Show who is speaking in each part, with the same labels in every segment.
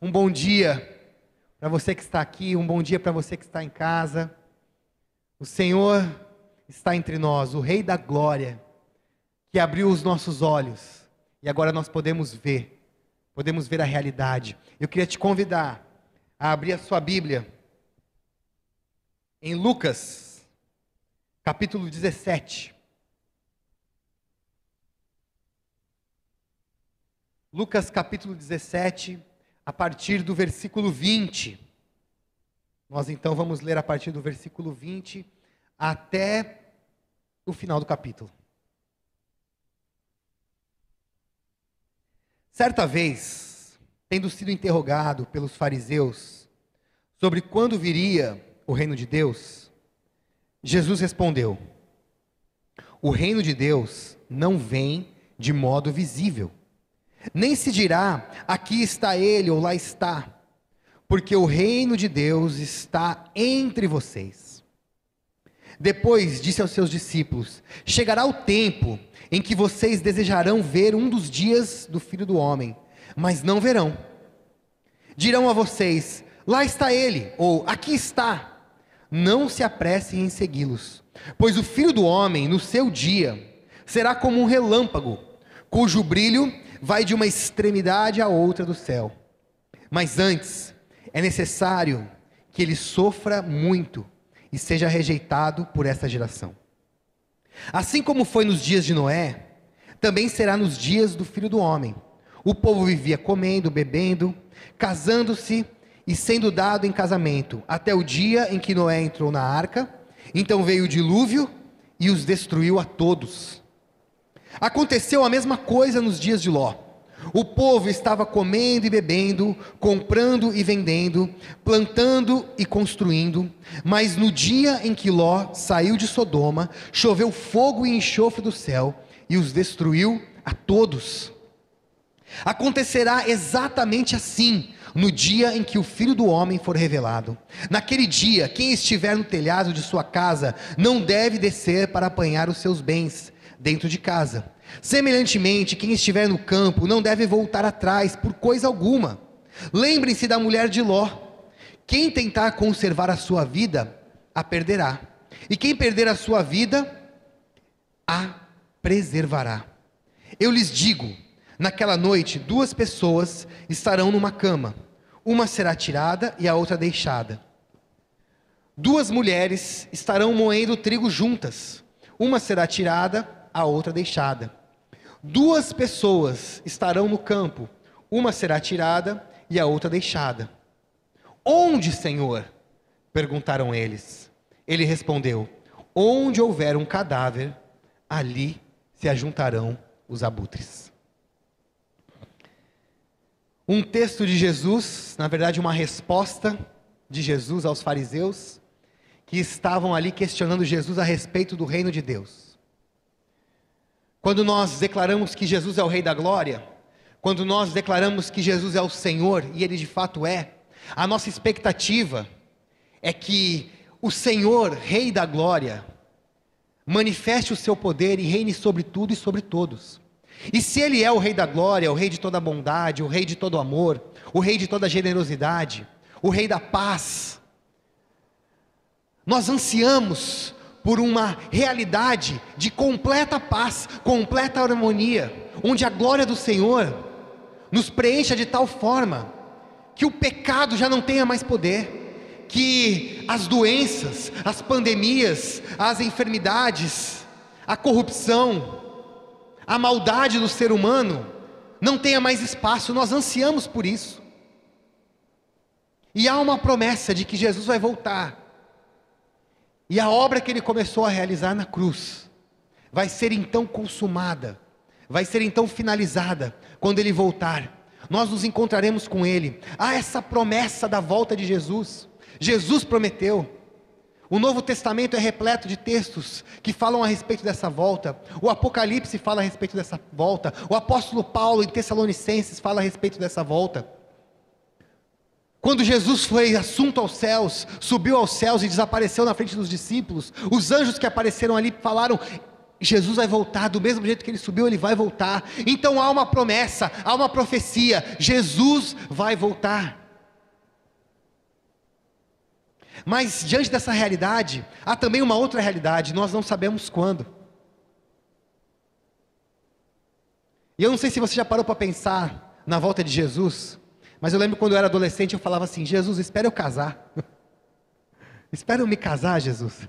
Speaker 1: Um bom dia para você que está aqui, um bom dia para você que está em casa. O Senhor está entre nós, o Rei da Glória, que abriu os nossos olhos e agora nós podemos ver, podemos ver a realidade. Eu queria te convidar a abrir a sua Bíblia em Lucas, capítulo 17. Lucas capítulo 17, a partir do versículo 20. Nós então vamos ler a partir do versículo 20 até o final do capítulo. Certa vez, tendo sido interrogado pelos fariseus sobre quando viria o reino de Deus, Jesus respondeu: O reino de Deus não vem de modo visível nem se dirá, aqui está ele ou lá está, porque o reino de Deus está entre vocês. Depois disse aos seus discípulos: Chegará o tempo em que vocês desejarão ver um dos dias do filho do homem, mas não verão. Dirão a vocês: Lá está ele, ou aqui está. Não se apressem em segui-los, pois o filho do homem, no seu dia, será como um relâmpago, cujo brilho vai de uma extremidade à outra do céu. Mas antes, é necessário que ele sofra muito e seja rejeitado por essa geração. Assim como foi nos dias de Noé, também será nos dias do filho do homem. O povo vivia comendo, bebendo, casando-se e sendo dado em casamento, até o dia em que Noé entrou na arca. Então veio o dilúvio e os destruiu a todos. Aconteceu a mesma coisa nos dias de Ló. O povo estava comendo e bebendo, comprando e vendendo, plantando e construindo, mas no dia em que Ló saiu de Sodoma, choveu fogo e enxofre do céu e os destruiu a todos. Acontecerá exatamente assim no dia em que o filho do homem for revelado. Naquele dia, quem estiver no telhado de sua casa não deve descer para apanhar os seus bens dentro de casa. Semelhantemente, quem estiver no campo não deve voltar atrás por coisa alguma. Lembrem-se da mulher de Ló. Quem tentar conservar a sua vida, a perderá. E quem perder a sua vida, a preservará. Eu lhes digo: naquela noite, duas pessoas estarão numa cama, uma será tirada e a outra deixada. Duas mulheres estarão moendo trigo juntas, uma será tirada a outra deixada. Duas pessoas estarão no campo, uma será tirada e a outra deixada. Onde, Senhor? perguntaram eles. Ele respondeu: Onde houver um cadáver, ali se ajuntarão os abutres. Um texto de Jesus, na verdade, uma resposta de Jesus aos fariseus, que estavam ali questionando Jesus a respeito do reino de Deus. Quando nós declaramos que Jesus é o Rei da Glória, quando nós declaramos que Jesus é o Senhor, e Ele de fato é, a nossa expectativa é que o Senhor, Rei da Glória, manifeste o seu poder e reine sobre tudo e sobre todos. E se Ele é o Rei da Glória, o Rei de toda bondade, o Rei de todo amor, o Rei de toda generosidade, o Rei da paz, nós ansiamos por uma realidade de completa paz, completa harmonia, onde a glória do Senhor nos preencha de tal forma que o pecado já não tenha mais poder, que as doenças, as pandemias, as enfermidades, a corrupção, a maldade do ser humano não tenha mais espaço, nós ansiamos por isso. E há uma promessa de que Jesus vai voltar e a obra que ele começou a realizar na cruz vai ser então consumada, vai ser então finalizada quando ele voltar. Nós nos encontraremos com ele. Há essa promessa da volta de Jesus. Jesus prometeu. O Novo Testamento é repleto de textos que falam a respeito dessa volta. O Apocalipse fala a respeito dessa volta. O apóstolo Paulo em Tessalonicenses fala a respeito dessa volta. Quando Jesus foi assunto aos céus, subiu aos céus e desapareceu na frente dos discípulos, os anjos que apareceram ali falaram: Jesus vai voltar, do mesmo jeito que ele subiu, ele vai voltar. Então há uma promessa, há uma profecia: Jesus vai voltar. Mas diante dessa realidade, há também uma outra realidade, nós não sabemos quando. E eu não sei se você já parou para pensar na volta de Jesus, mas eu lembro quando eu era adolescente, eu falava assim: Jesus, espera eu casar. espera eu me casar, Jesus.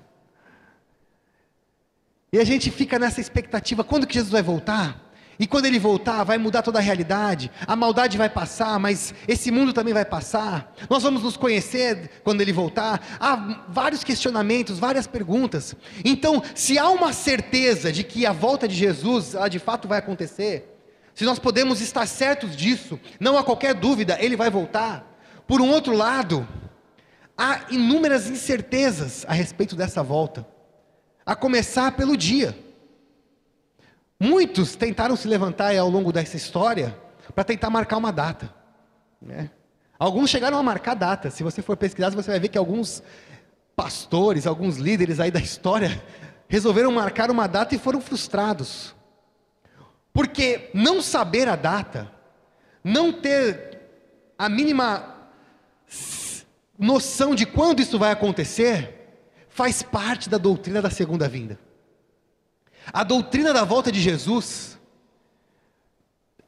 Speaker 1: E a gente fica nessa expectativa: quando que Jesus vai voltar? E quando ele voltar, vai mudar toda a realidade. A maldade vai passar, mas esse mundo também vai passar. Nós vamos nos conhecer quando ele voltar. Há vários questionamentos, várias perguntas. Então, se há uma certeza de que a volta de Jesus, ela de fato vai acontecer, se nós podemos estar certos disso, não há qualquer dúvida, ele vai voltar. Por um outro lado, há inúmeras incertezas a respeito dessa volta. A começar pelo dia. Muitos tentaram se levantar ao longo dessa história para tentar marcar uma data. Né? Alguns chegaram a marcar data. Se você for pesquisar, você vai ver que alguns pastores, alguns líderes aí da história resolveram marcar uma data e foram frustrados. Porque não saber a data, não ter a mínima noção de quando isso vai acontecer, faz parte da doutrina da segunda vinda. A doutrina da volta de Jesus,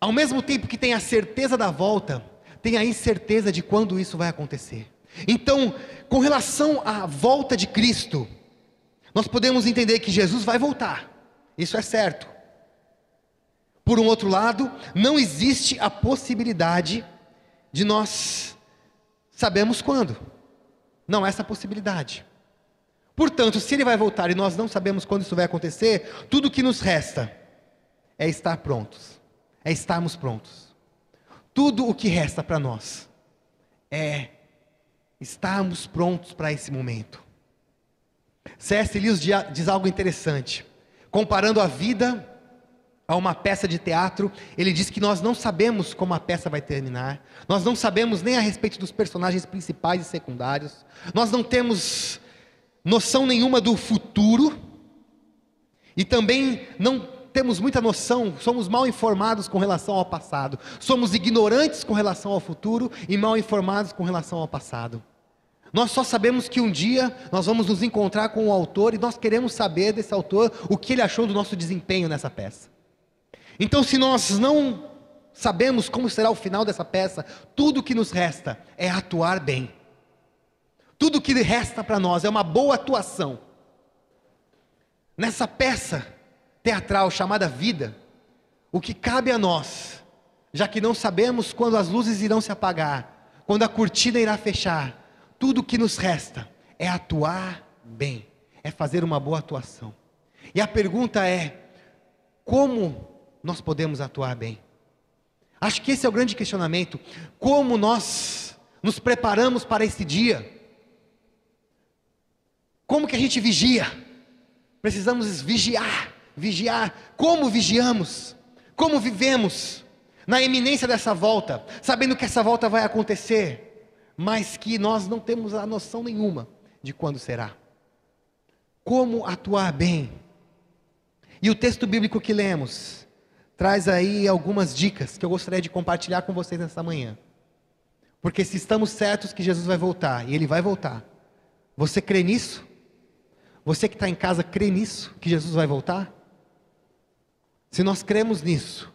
Speaker 1: ao mesmo tempo que tem a certeza da volta, tem a incerteza de quando isso vai acontecer. Então, com relação à volta de Cristo, nós podemos entender que Jesus vai voltar, isso é certo. Por um outro lado, não existe a possibilidade de nós sabemos quando. Não há essa possibilidade. Portanto, se ele vai voltar e nós não sabemos quando isso vai acontecer, tudo o que nos resta é estar prontos, é estarmos prontos. Tudo o que resta para nós é estarmos prontos para esse momento. C.S. Lewis diz algo interessante, comparando a vida a uma peça de teatro, ele diz que nós não sabemos como a peça vai terminar, nós não sabemos nem a respeito dos personagens principais e secundários, nós não temos noção nenhuma do futuro, e também não temos muita noção, somos mal informados com relação ao passado, somos ignorantes com relação ao futuro e mal informados com relação ao passado. Nós só sabemos que um dia nós vamos nos encontrar com o autor e nós queremos saber desse autor o que ele achou do nosso desempenho nessa peça. Então, se nós não sabemos como será o final dessa peça, tudo que nos resta é atuar bem. Tudo que resta para nós é uma boa atuação. Nessa peça teatral chamada vida, o que cabe a nós, já que não sabemos quando as luzes irão se apagar, quando a cortina irá fechar, tudo o que nos resta é atuar bem, é fazer uma boa atuação. E a pergunta é: como nós podemos atuar bem? Acho que esse é o grande questionamento. Como nós nos preparamos para esse dia? Como que a gente vigia? Precisamos vigiar, vigiar. Como vigiamos? Como vivemos na iminência dessa volta, sabendo que essa volta vai acontecer, mas que nós não temos a noção nenhuma de quando será. Como atuar bem? E o texto bíblico que lemos traz aí algumas dicas que eu gostaria de compartilhar com vocês nessa manhã. Porque se estamos certos que Jesus vai voltar, e Ele vai voltar, você crê nisso? Você que está em casa crê nisso, que Jesus vai voltar? Se nós cremos nisso,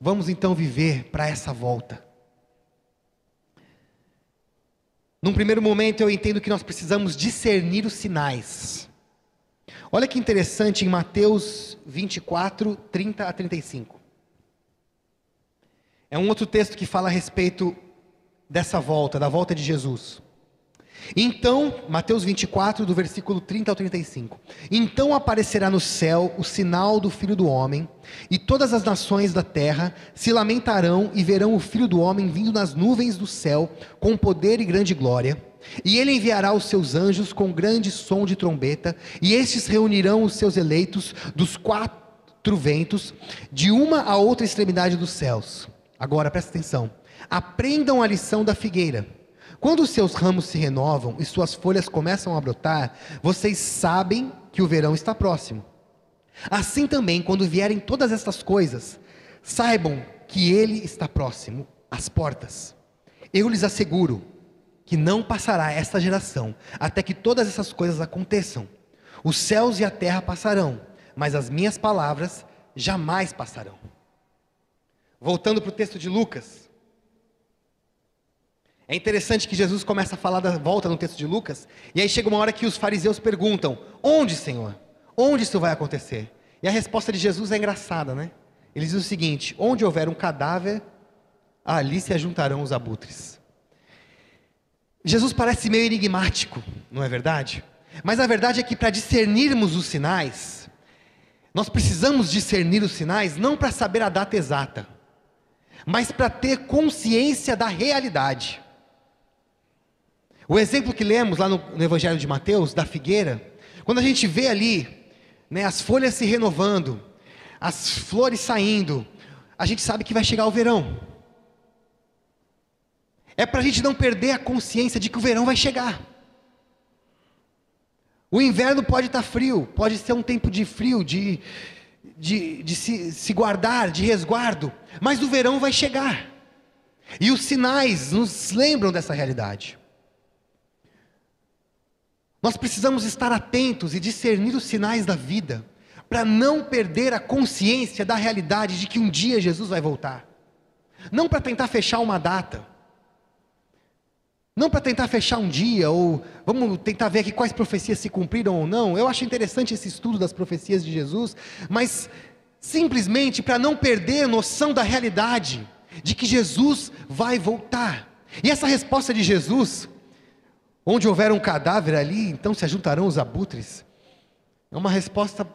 Speaker 1: vamos então viver para essa volta. Num primeiro momento, eu entendo que nós precisamos discernir os sinais. Olha que interessante em Mateus 24, 30 a 35. É um outro texto que fala a respeito dessa volta, da volta de Jesus. Então, Mateus 24, do versículo 30 ao 35. Então aparecerá no céu o sinal do Filho do Homem, e todas as nações da terra se lamentarão e verão o Filho do Homem vindo nas nuvens do céu, com poder e grande glória. E ele enviará os seus anjos com grande som de trombeta, e estes reunirão os seus eleitos dos quatro ventos, de uma a outra extremidade dos céus. Agora presta atenção. Aprendam a lição da figueira. Quando os seus ramos se renovam e suas folhas começam a brotar, vocês sabem que o verão está próximo. Assim também, quando vierem todas estas coisas, saibam que Ele está próximo, às portas. Eu lhes asseguro que não passará esta geração até que todas essas coisas aconteçam. Os céus e a terra passarão, mas as minhas palavras jamais passarão. Voltando para o texto de Lucas. É interessante que Jesus começa a falar da volta no texto de Lucas, e aí chega uma hora que os fariseus perguntam: Onde, Senhor? Onde isso vai acontecer? E a resposta de Jesus é engraçada, né? Ele diz o seguinte: Onde houver um cadáver, ali se ajuntarão os abutres. Jesus parece meio enigmático, não é verdade? Mas a verdade é que para discernirmos os sinais, nós precisamos discernir os sinais não para saber a data exata, mas para ter consciência da realidade. O exemplo que lemos lá no, no, Evangelho de Mateus, da figueira, quando a gente vê ali né, as folhas se renovando, as flores saindo, a gente sabe que vai chegar o verão. É para a gente não perder a consciência de que o verão vai chegar. O inverno pode estar tá frio, pode ser um tempo de frio, de, de, de se, se guardar, de resguardo, mas o verão vai chegar. E os sinais nos lembram dessa realidade. Nós precisamos estar atentos e discernir os sinais da vida, para não perder a consciência da realidade de que um dia Jesus vai voltar. Não para tentar fechar uma data, não para tentar fechar um dia, ou vamos tentar ver aqui quais profecias se cumpriram ou não. Eu acho interessante esse estudo das profecias de Jesus, mas simplesmente para não perder a noção da realidade, de que Jesus vai voltar. E essa resposta de Jesus, onde houver um cadáver ali, então se ajuntarão os abutres, é uma resposta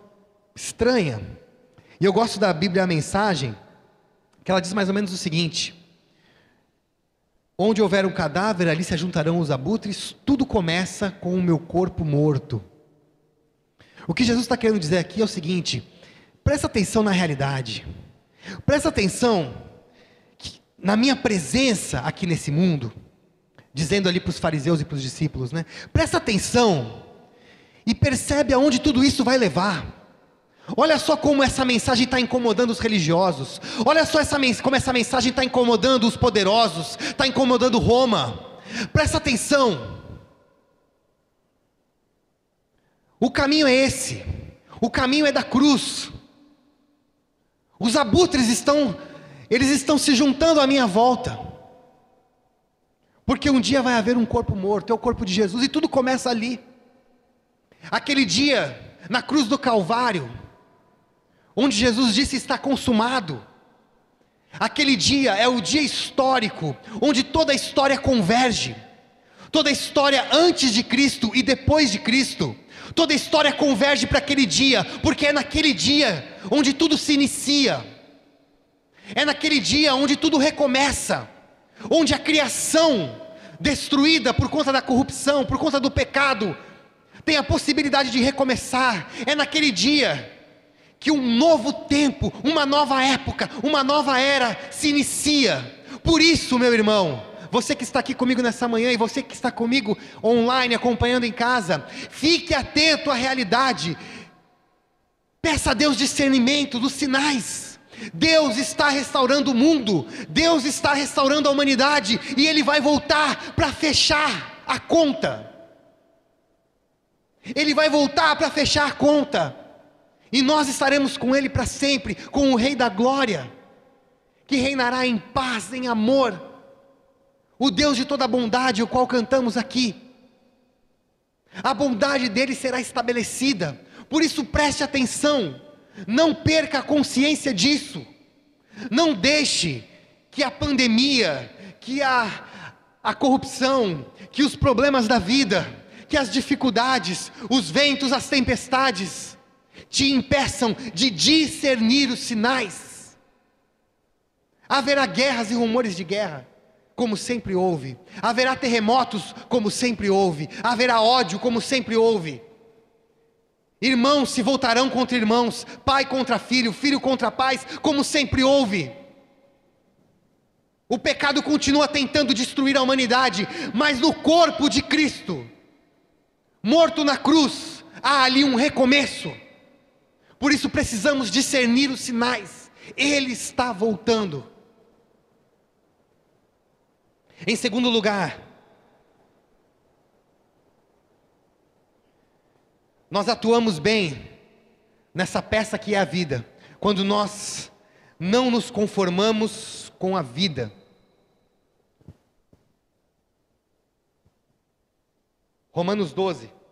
Speaker 1: estranha. E eu gosto da Bíblia a mensagem, que ela diz mais ou menos o seguinte: Onde houver um cadáver, ali se ajuntarão os abutres, tudo começa com o meu corpo morto. O que Jesus está querendo dizer aqui é o seguinte: presta atenção na realidade, presta atenção na minha presença aqui nesse mundo, dizendo ali para os fariseus e para os discípulos, né? Presta atenção e percebe aonde tudo isso vai levar. Olha só como essa mensagem está incomodando os religiosos. Olha só essa, como essa mensagem está incomodando os poderosos, está incomodando Roma. Presta atenção. O caminho é esse. O caminho é da cruz. Os abutres estão, eles estão se juntando à minha volta. Porque um dia vai haver um corpo morto, é o corpo de Jesus, e tudo começa ali. Aquele dia, na cruz do Calvário, onde Jesus disse está consumado. Aquele dia é o dia histórico, onde toda a história converge. Toda a história antes de Cristo e depois de Cristo. Toda a história converge para aquele dia, porque é naquele dia onde tudo se inicia. É naquele dia onde tudo recomeça. Onde a criação, destruída por conta da corrupção, por conta do pecado, tem a possibilidade de recomeçar. É naquele dia que um novo tempo, uma nova época, uma nova era se inicia. Por isso, meu irmão, você que está aqui comigo nessa manhã e você que está comigo online acompanhando em casa, fique atento à realidade. Peça a Deus discernimento dos sinais. Deus está restaurando o mundo, Deus está restaurando a humanidade e Ele vai voltar para fechar a conta. Ele vai voltar para fechar a conta e nós estaremos com Ele para sempre, com o Rei da Glória, que reinará em paz, em amor, o Deus de toda bondade, o qual cantamos aqui. A bondade dele será estabelecida, por isso preste atenção, não perca a consciência disso, não deixe que a pandemia, que a, a corrupção, que os problemas da vida, que as dificuldades, os ventos, as tempestades, te impeçam de discernir os sinais. Haverá guerras e rumores de guerra, como sempre houve. Haverá terremotos, como sempre houve. Haverá ódio, como sempre houve. Irmãos se voltarão contra irmãos, pai contra filho, filho contra pais, como sempre houve. O pecado continua tentando destruir a humanidade, mas no corpo de Cristo, morto na cruz, há ali um recomeço. Por isso precisamos discernir os sinais. Ele está voltando. Em segundo lugar, nós atuamos bem nessa peça que é a vida, quando nós não nos conformamos com a vida. Romanos 12.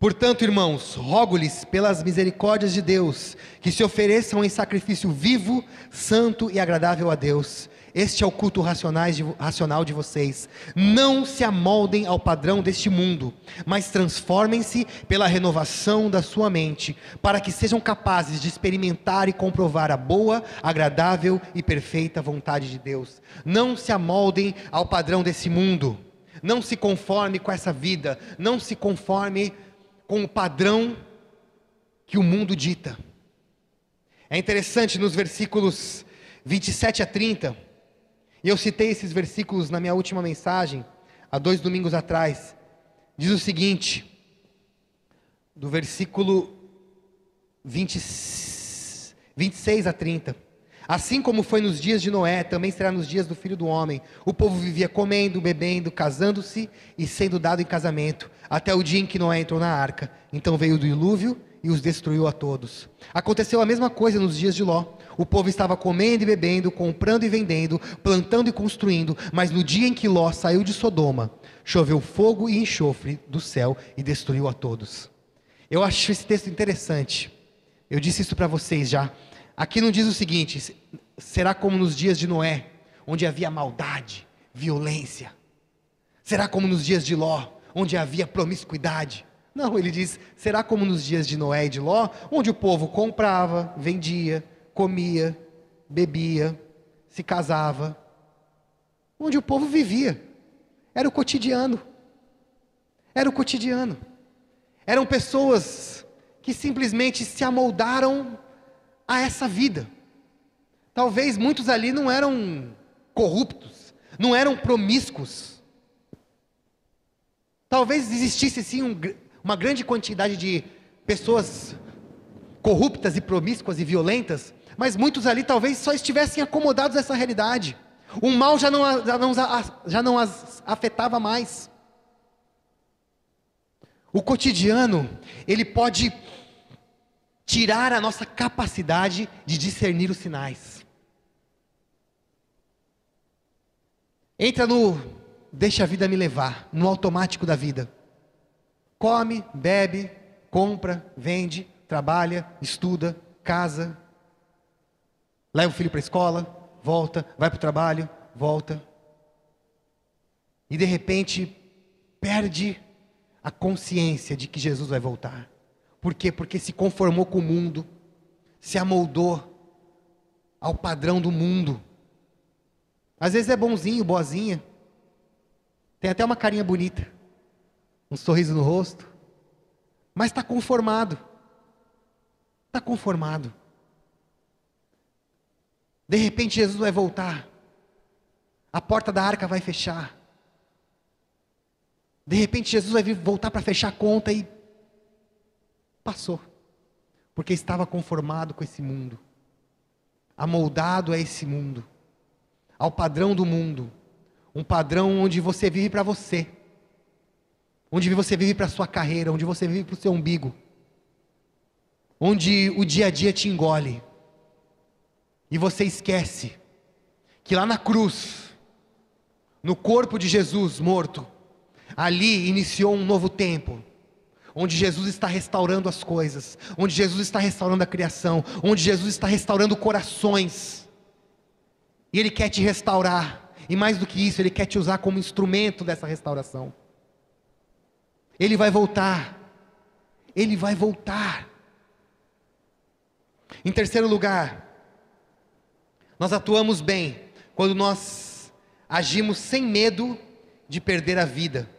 Speaker 1: Portanto, irmãos, rogo-lhes pelas misericórdias de Deus que se ofereçam em sacrifício vivo, santo e agradável a Deus. Este é o culto racional de vocês. Não se amoldem ao padrão deste mundo, mas transformem-se pela renovação da sua mente, para que sejam capazes de experimentar e comprovar a boa, agradável e perfeita vontade de Deus. Não se amoldem ao padrão desse mundo. Não se conforme com essa vida. Não se conforme com o padrão que o mundo dita. É interessante nos versículos 27 a 30, e eu citei esses versículos na minha última mensagem, há dois domingos atrás. Diz o seguinte, do versículo 20, 26 a 30. Assim como foi nos dias de Noé, também será nos dias do filho do homem. O povo vivia comendo, bebendo, casando-se e sendo dado em casamento, até o dia em que Noé entrou na arca. Então veio o dilúvio e os destruiu a todos. Aconteceu a mesma coisa nos dias de Ló. O povo estava comendo e bebendo, comprando e vendendo, plantando e construindo, mas no dia em que Ló saiu de Sodoma, choveu fogo e enxofre do céu e destruiu a todos. Eu acho esse texto interessante. Eu disse isso para vocês já. Aqui não diz o seguinte: será como nos dias de Noé, onde havia maldade, violência. Será como nos dias de Ló, onde havia promiscuidade. Não, ele diz: será como nos dias de Noé e de Ló, onde o povo comprava, vendia, comia, bebia, se casava, onde o povo vivia. Era o cotidiano. Era o cotidiano. Eram pessoas que simplesmente se amoldaram a essa vida. Talvez muitos ali não eram corruptos, não eram promíscuos. Talvez existisse sim um, uma grande quantidade de pessoas corruptas e promíscuas e violentas, mas muitos ali talvez só estivessem acomodados a essa realidade. O mal já não, já não, já não as afetava mais. O cotidiano, ele pode tirar a nossa capacidade de discernir os sinais. Entra no deixa a vida me levar, no automático da vida. Come, bebe, compra, vende, trabalha, estuda, casa, leva o filho para a escola, volta, vai para o trabalho, volta. E de repente perde a consciência de que Jesus vai voltar. Por quê? Porque se conformou com o mundo, se amoldou ao padrão do mundo. Às vezes é bonzinho, boazinha, tem até uma carinha bonita, um sorriso no rosto, mas está conformado. Está conformado. De repente Jesus vai voltar, a porta da arca vai fechar. De repente Jesus vai voltar para fechar a conta e Passou. Porque estava conformado com esse mundo, amoldado a esse mundo, ao padrão do mundo, um padrão onde você vive para você, onde você vive para sua carreira, onde você vive para o seu umbigo, onde o dia a dia te engole, e você esquece que lá na cruz, no corpo de Jesus morto, ali iniciou um novo tempo onde Jesus está restaurando as coisas, onde Jesus está restaurando a criação, onde Jesus está restaurando corações. E Ele quer te restaurar, e mais do que isso, Ele quer te usar como instrumento dessa restauração. Ele vai voltar, Ele vai voltar. Em terceiro lugar, nós atuamos bem quando nós agimos sem medo de perder a vida.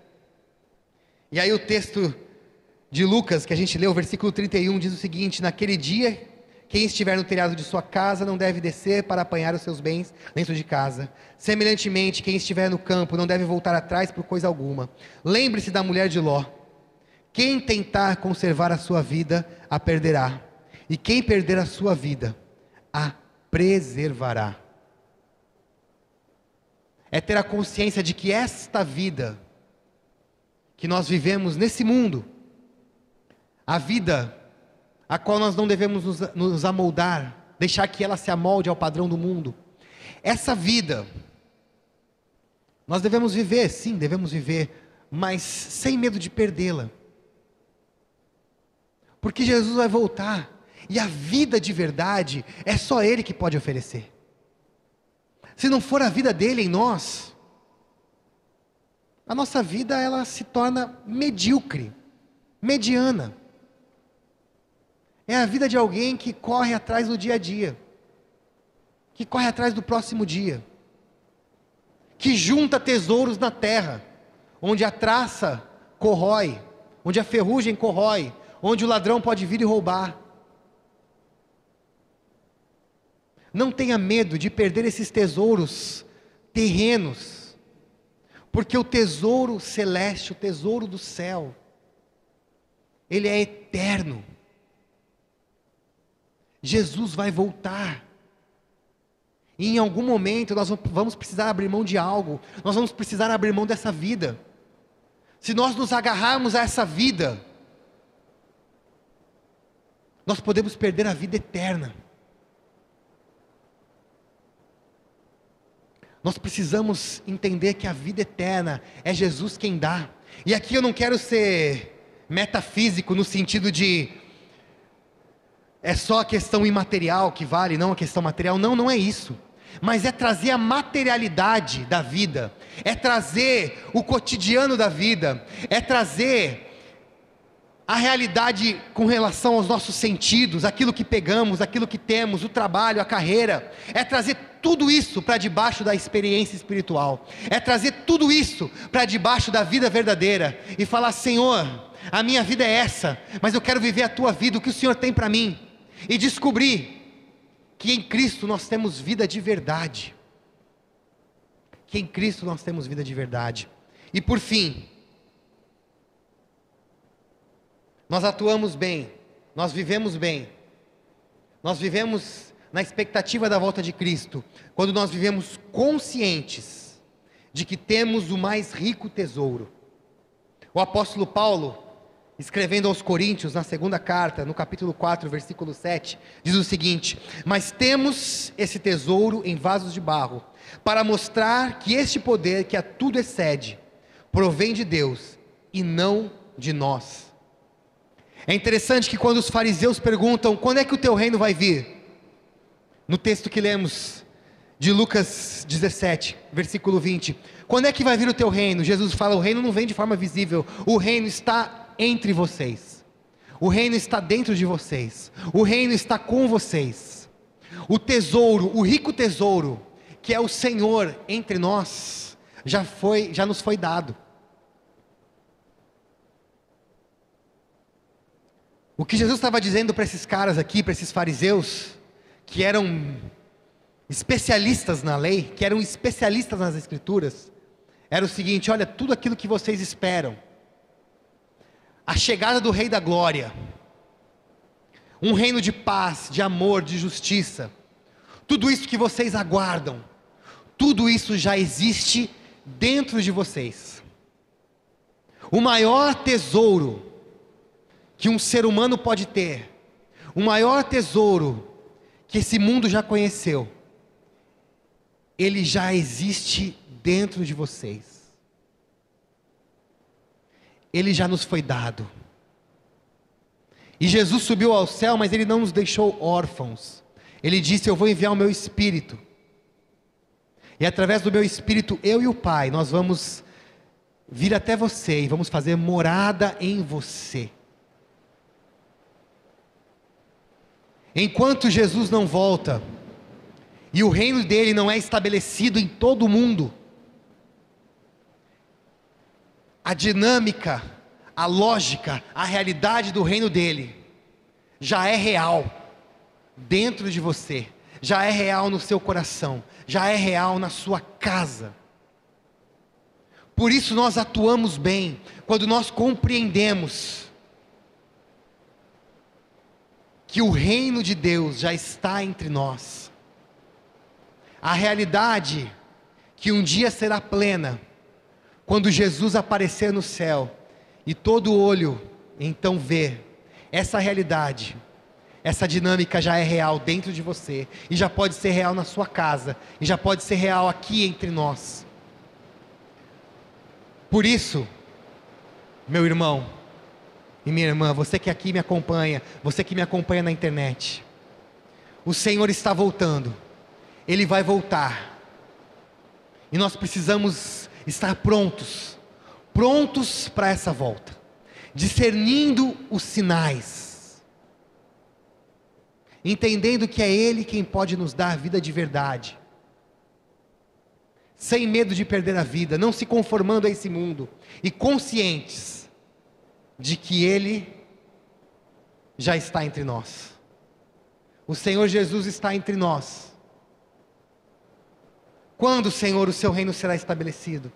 Speaker 1: E aí o texto de Lucas, que a gente leu, o versículo 31, diz o seguinte: Naquele dia Quem estiver no telhado de sua casa não deve descer para apanhar os seus bens dentro de casa. Semelhantemente, quem estiver no campo não deve voltar atrás por coisa alguma. Lembre-se da mulher de Ló. Quem tentar conservar a sua vida, a perderá. E quem perder a sua vida, a preservará. É ter a consciência de que esta vida que nós vivemos nesse mundo, a vida a qual nós não devemos nos, nos amoldar, deixar que ela se amolde ao padrão do mundo. Essa vida, nós devemos viver, sim, devemos viver, mas sem medo de perdê-la. Porque Jesus vai voltar, e a vida de verdade é só Ele que pode oferecer. Se não for a vida dele em nós, a nossa vida ela se torna medíocre, mediana. É a vida de alguém que corre atrás do dia a dia, que corre atrás do próximo dia, que junta tesouros na terra, onde a traça corrói, onde a ferrugem corrói, onde o ladrão pode vir e roubar. Não tenha medo de perder esses tesouros terrenos, porque o tesouro celeste, o tesouro do céu, ele é eterno. Jesus vai voltar. E em algum momento nós vamos precisar abrir mão de algo, nós vamos precisar abrir mão dessa vida. Se nós nos agarrarmos a essa vida, nós podemos perder a vida eterna. Nós precisamos entender que a vida eterna é Jesus quem dá. E aqui eu não quero ser metafísico no sentido de é só a questão imaterial que vale, não a questão material. Não, não é isso. Mas é trazer a materialidade da vida, é trazer o cotidiano da vida, é trazer a realidade com relação aos nossos sentidos, aquilo que pegamos, aquilo que temos, o trabalho, a carreira, é trazer tudo isso para debaixo da experiência espiritual, é trazer tudo isso para debaixo da vida verdadeira e falar: Senhor, a minha vida é essa, mas eu quero viver a tua vida, o que o Senhor tem para mim e descobrir que em Cristo nós temos vida de verdade. Que em Cristo nós temos vida de verdade. E por fim, nós atuamos bem, nós vivemos bem, nós vivemos na expectativa da volta de Cristo, quando nós vivemos conscientes de que temos o mais rico tesouro. O apóstolo Paulo, escrevendo aos Coríntios, na segunda carta, no capítulo 4, versículo 7, diz o seguinte: Mas temos esse tesouro em vasos de barro, para mostrar que este poder que a tudo excede, provém de Deus e não de nós. É interessante que quando os fariseus perguntam: quando é que o teu reino vai vir? No texto que lemos de Lucas 17, versículo 20: quando é que vai vir o teu reino? Jesus fala: o reino não vem de forma visível, o reino está entre vocês. O reino está dentro de vocês. O reino está com vocês. O tesouro, o rico tesouro, que é o Senhor entre nós, já foi, já nos foi dado. O que Jesus estava dizendo para esses caras aqui, para esses fariseus, que eram especialistas na lei, que eram especialistas nas escrituras, era o seguinte: olha, tudo aquilo que vocês esperam, a chegada do Rei da Glória, um reino de paz, de amor, de justiça, tudo isso que vocês aguardam, tudo isso já existe dentro de vocês. O maior tesouro que um ser humano pode ter, o maior tesouro que esse mundo já conheceu, ele já existe dentro de vocês ele já nos foi dado. E Jesus subiu ao céu, mas ele não nos deixou órfãos. Ele disse: Eu vou enviar o meu espírito. E através do meu espírito, eu e o Pai, nós vamos vir até você e vamos fazer morada em você. Enquanto Jesus não volta, e o reino dele não é estabelecido em todo o mundo, a dinâmica, a lógica, a realidade do reino dele já é real. dentro de você, já é real no seu coração, já é real na sua casa. Por isso nós atuamos bem, quando nós compreendemos que o reino de Deus já está entre nós. A realidade que um dia será plena, quando Jesus aparecer no céu e todo olho então ver essa realidade, essa dinâmica já é real dentro de você e já pode ser real na sua casa e já pode ser real aqui entre nós. Por isso, meu irmão, e minha irmã, você que aqui me acompanha, você que me acompanha na internet, o Senhor está voltando, Ele vai voltar, e nós precisamos estar prontos, prontos para essa volta, discernindo os sinais, entendendo que é Ele quem pode nos dar vida de verdade, sem medo de perder a vida, não se conformando a esse mundo, e conscientes de que Ele já está entre nós. O Senhor Jesus está entre nós. Quando, Senhor, o seu reino será estabelecido?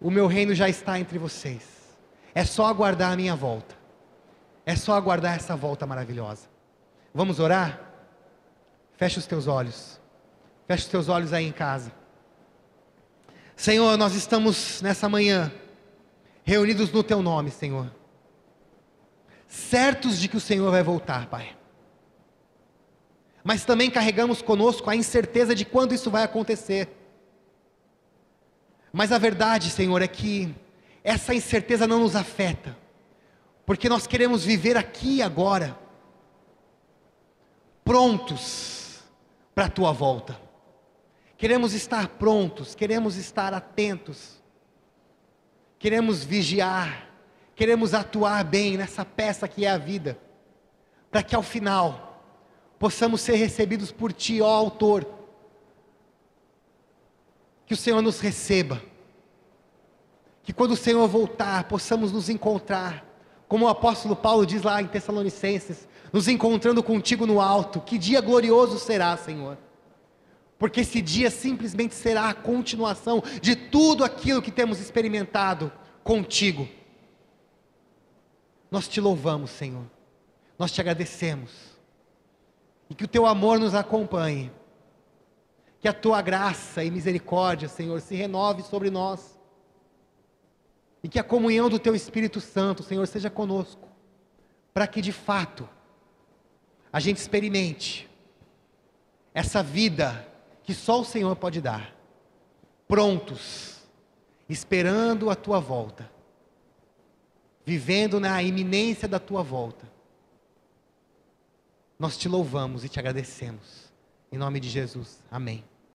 Speaker 1: O meu reino já está entre vocês. É só aguardar a minha volta. É só aguardar essa volta maravilhosa. Vamos orar? Feche os teus olhos. Feche os teus olhos aí em casa. Senhor, nós estamos nessa manhã reunidos no teu nome, Senhor. Certos de que o Senhor vai voltar, Pai. Mas também carregamos conosco a incerteza de quando isso vai acontecer. Mas a verdade, Senhor, é que essa incerteza não nos afeta, porque nós queremos viver aqui e agora, prontos para a tua volta. Queremos estar prontos, queremos estar atentos queremos vigiar, queremos atuar bem nessa peça que é a vida, para que ao final possamos ser recebidos por Ti, ó Autor. Que o Senhor nos receba, que quando o Senhor voltar, possamos nos encontrar, como o apóstolo Paulo diz lá em Tessalonicenses, nos encontrando contigo no alto. Que dia glorioso será, Senhor porque esse dia simplesmente será a continuação de tudo aquilo que temos experimentado contigo. Nós te louvamos, Senhor, nós te agradecemos, e que o teu amor nos acompanhe, que a tua graça e misericórdia, Senhor, se renove sobre nós, e que a comunhão do teu Espírito Santo, Senhor, seja conosco, para que de fato a gente experimente essa vida que só o Senhor pode dar, prontos, esperando a tua volta, vivendo na iminência da tua volta. Nós te louvamos e te agradecemos. Em nome de Jesus. Amém.